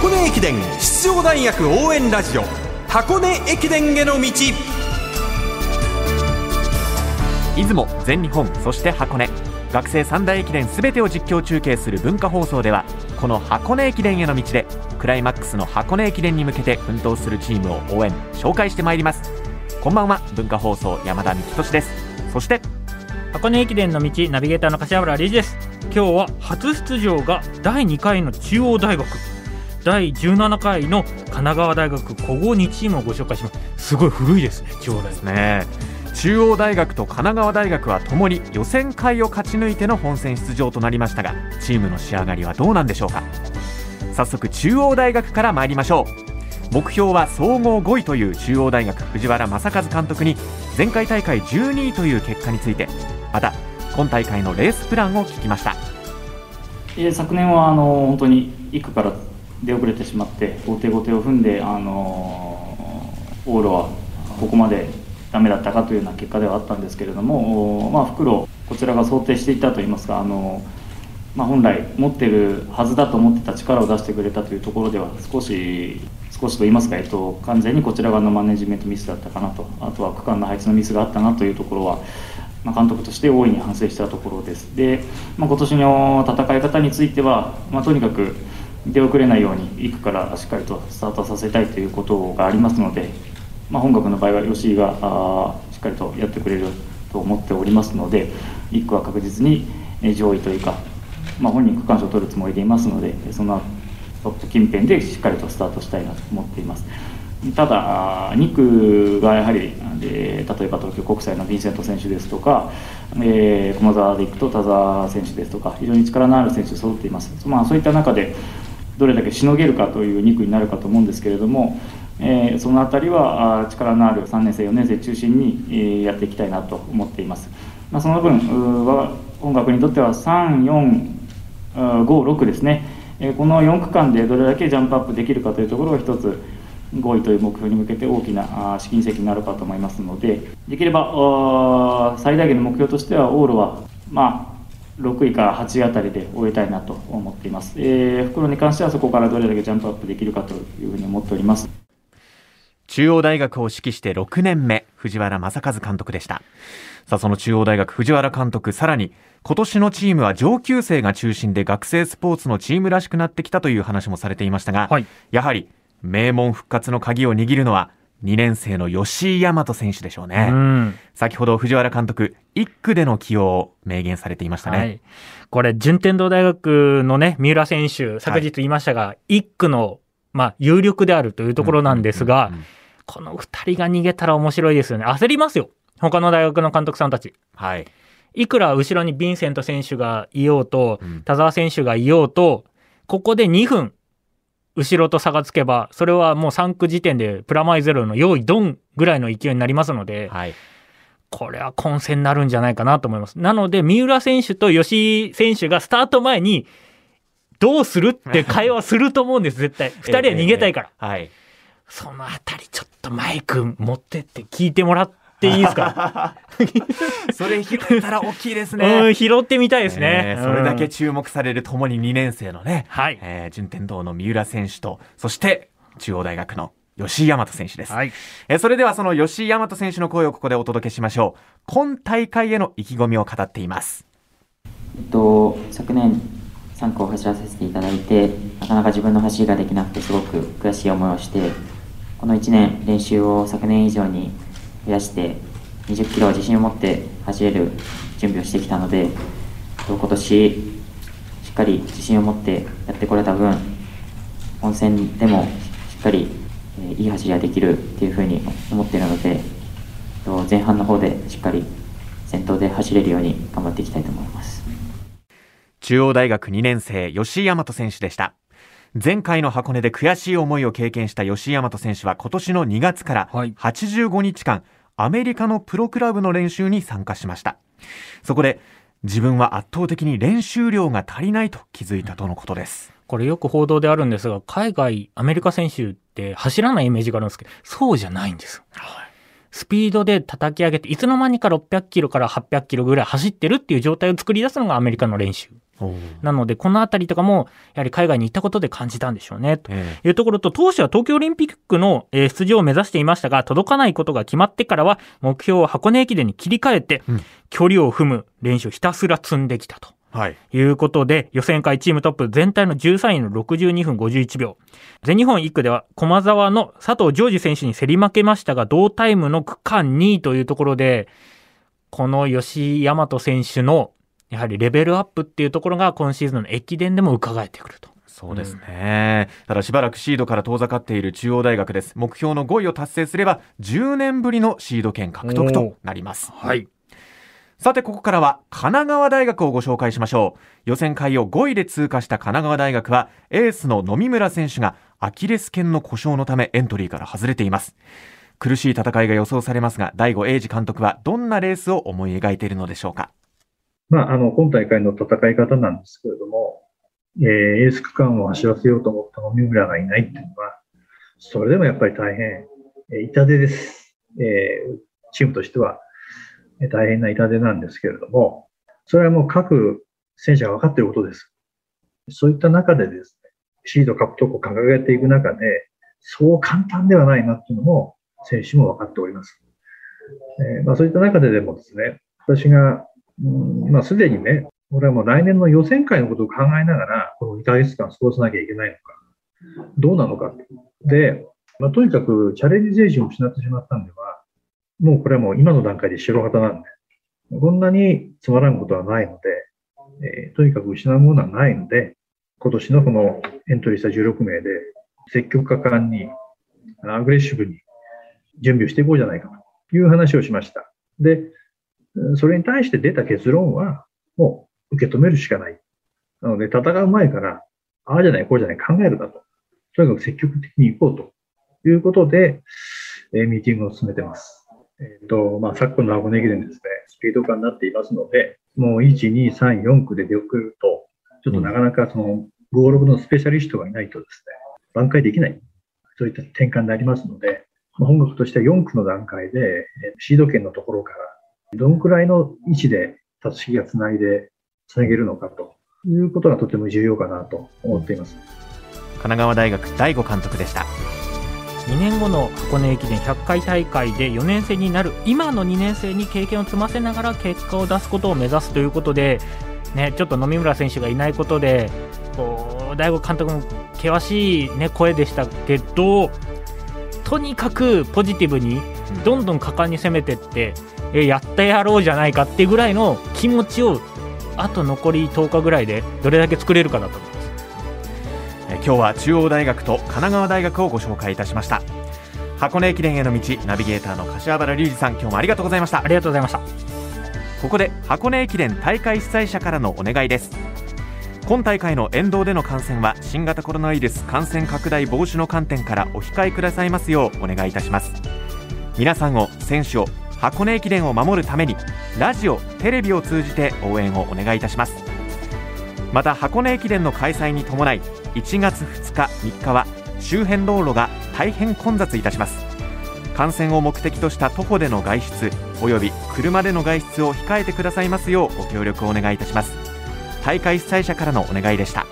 箱根駅伝出場大学応援ラジオ。箱根駅伝への道。出雲全日本そして箱根。学生三大駅伝すべてを実況中継する文化放送ではこの箱根駅伝への道でクライマックスの箱根駅伝に向けて奮闘するチームを応援紹介してまいります。こんばんは文化放送山田幹俊です。そして箱根駅伝の道ナビゲーターの柏原理事です。今日は初出場が第2回の中央大学第17回の神奈川大学古豪2チームをご紹介します。すごい古いですね中央大学ね中央大学と神奈川大学はともに予選会を勝ち抜いての本戦出場となりましたがチームの仕上がりはどうなんでしょうか。早速中央大学から参りましょう。目標は総合5位という中央大学藤原正和監督に前回大会12位という結果についてまた今大会のレースプランを聞きました。昨年はあの本当に1区から出遅れてしまって後手後手を踏んであの往路はここまでダメだったかというような結果ではあったんですけれども、まあ、袋こちらが想定していたといいますかあの、まあ、本来持ってるはずだと思ってた力を出してくれたというところでは少し少しと言いますか、えっと、完全にこちら側のマネジメントミスだったかなとあとは区間の配置のミスがあったなというところは、まあ、監督として大いに反省したところです。で、まあ、今年の戦い方については、まあ、とにかく出遅れないように行くからしっかりとスタートさせたいということがありますのでまあ、本学の場合は吉井があしっかりとやってくれると思っておりますので1区は確実に上位というか、まあ、本人区間賞を取るつもりでいますのでそのトップ近辺でしっかりとスタートしたいなと思っています。ただ2区がやはり例えば東京国際のヴィンセント選手ですとか、えー、駒澤でいくと田澤選手ですとか非常に力のある選手揃っています、まあ、そういった中でどれだけしのげるかという2区になるかと思うんですけれどもえー、その辺りは力のある3年生4年生中心に、やっていきたいなと思っています、まあ、その分は音楽にとっては3456ですね、えー、この4区間でどれだけジャンプアップできるかというところが一つ5位という目標に向けて大きな試金石になるかと思いますのでできれば最大限の目標としては往路はまあ6位から8位あたりで終えたいなと思っています、えー、袋に関してはそこからどれだけジャンプアップできるかというふうに思っております。中央大学を指揮して6年目、藤原正和監督でした。さあ、その中央大学藤原監督、さらに、今年のチームは上級生が中心で学生スポーツのチームらしくなってきたという話もされていましたが、はい、やはり、名門復活の鍵を握るのは、2年生の吉井大和選手でしょうね。う先ほど藤原監督、1区での起用を明言されていましたね。はい、これ、順天堂大学のね、三浦選手、昨日言いましたが、はい、1区の、まあ、有力であるというところなんですが、この2人が逃げたら面白いですよね。焦りますよ。他の大学の監督さんたち。はい。いくら後ろにヴィンセント選手がいようと、田澤選手がいようと、ここで2分、後ろと差がつけば、それはもう3区時点でプラマイゼロの用意ドンぐらいの勢いになりますので、はい、これは混戦になるんじゃないかなと思います。なので、三浦選手と吉井選手がスタート前に、どうするって会話すると思うんです、絶対。2人は逃げたいから。えー、はい。そのあたりちょっとマイク持ってって聞いてもらっていいですか それ拾ったら大きいですね。うん、拾ってみたいですね、えー、それだけ注目されるともに2年生のね、はい、えー、順天堂の三浦選手と、そして中央大学の吉井大和選手です。はい、えー、それではその吉井大和選手の声をここでお届けしましょう。今大会への意気込みを語っています。えっと、昨年3区を走らせていただいて、なかなか自分の走りができなくてすごく悔しい思いをして、この1年練習を昨年以上に増やして20キロ自信を持って走れる準備をしてきたので今年しっかり自信を持ってやってこれた分本戦でもしっかりいい走りができるっていうふうに思っているので前半の方でしっかり先頭で走れるように頑張っていきたいと思います。中央大学2年生吉井大和選手でした。前回の箱根で悔しい思いを経験した吉井大和選手は今年の2月から85日間、アメリカのプロクラブの練習に参加しました。そこで自分は圧倒的に練習量が足りないと気づいたとのことです。これよく報道であるんですが海外アメリカ選手って走らないイメージがあるんですけどそうじゃないんです、はい、スピードで叩き上げていつの間にか600キロから800キロぐらい走ってるっていう状態を作り出すのがアメリカの練習なので、このあたりとかも、やはり海外に行ったことで感じたんでしょうね、とえいうところと、当初は東京オリンピックのえー出場を目指していましたが、届かないことが決まってからは、目標を箱根駅伝に切り替えてうん、距離を踏む練習をひたすら積んできたと。はい。いうことで、予選会チームトップ全体の13位の62分51秒。全日本1区では駒沢の佐藤ジョージ選手に競り負けましたが、同タイムの区間2位というところで、この吉居大和選手のやはりレベルアップっていうところが今シーズンの駅伝でも伺えてくると。そうですね、ただしばらくシードから遠ざかっている中央大学です。目標の5位を達成すれば10年ぶりのシード権獲得となります。はい。さてここからは神奈川大学をご紹介しましょう。予選会を5位で通過した神奈川大学はエースの野村選手がアキレス腱の故障のためエントリーから外れています。苦しい戦いが予想されますが大悟英二監督はどんなレースを思い描いているのでしょうかまあ、あの、今大会の戦い方なんですけれども、えーエース区間を走らせようと思った野々村がいないっていうのは、それでもやっぱり大変、えー痛手です。えーチームとしては、えー大変な痛手なんですけれども、それはもう各選手が分かっていることです。そういった中でですね、シード獲得を掲げていく中で、そう簡単ではないなっていうのも、選手も分かっております。えーまあ、そういった中ででもですね、私がうんまあ、すでにね、俺はもう来年の予選会のことを考えながら、この2ヶ月間過ごさなきゃいけないのか、どうなのか。で、まあ、とにかくチャレンジ精神を失ってしまったんでは、もうこれはもう今の段階で白旗なんで、こんなにつまらんことはないので、えーとにかく失うものはないので、今年のこのエントリーした16名で、積極果敢に、アグレッシブに準備をしていこうじゃないかという話をしました。で、それに対して出た結論は、もう受け止めるしかない。なので、戦う前から、ああじゃない、こうじゃない、考えるだと。とにかく積極的に行こうということで、えーミーティングを進めてます。えっ、と、まあ、昨今の箱根駅伝ですね、スピード感になっていますので、もう1、2、3、4区で出遅れると、ちょっとなかなかその、ゴール部のスペシャリストがいないとですね、挽回できない。そういった転換になりますので、まあ本学としては4区の段階で、えーシード権のところから、どのくらいの位置でたすきがつないでつなげるのかということがとても重要かなと思っています。神奈川大学大悟監督でした2年後の箱根駅伝100回大会で4年生になる今の2年生に経験を積ませながら結果を出すことを目指すということで、ね、ちょっと野々村選手がいないことでこう大悟監督も険しい、ね、声でしたけどとにかくポジティブにどんどん果敢に攻めていってえやってやろうじゃないかっていうぐらいの気持ちをあと残り10日ぐらいでどれだけ作れるかだと思います。えー今日は中央大学と神奈川大学をご紹介いたしました。箱根駅伝への道ナビゲーターの柏原隆二さん今日もありがとうございました。ありがとうございました。ここで箱根駅伝大会主催者からのお願いです。今大会の沿道での観戦は新型コロナウイルス感染拡大防止の観点からお控えくださいますようお願いいたします。皆さんを選手を箱根駅伝を守るためにラジオテレビを通じて応援をお願いいたします。また箱根駅伝の開催に伴い1月2日3日は周辺道路が大変混雑いたします。観戦を目的とした徒歩での外出および車での外出を控えてくださいますようご協力をお願いいたします。大会主催者からのお願いでした。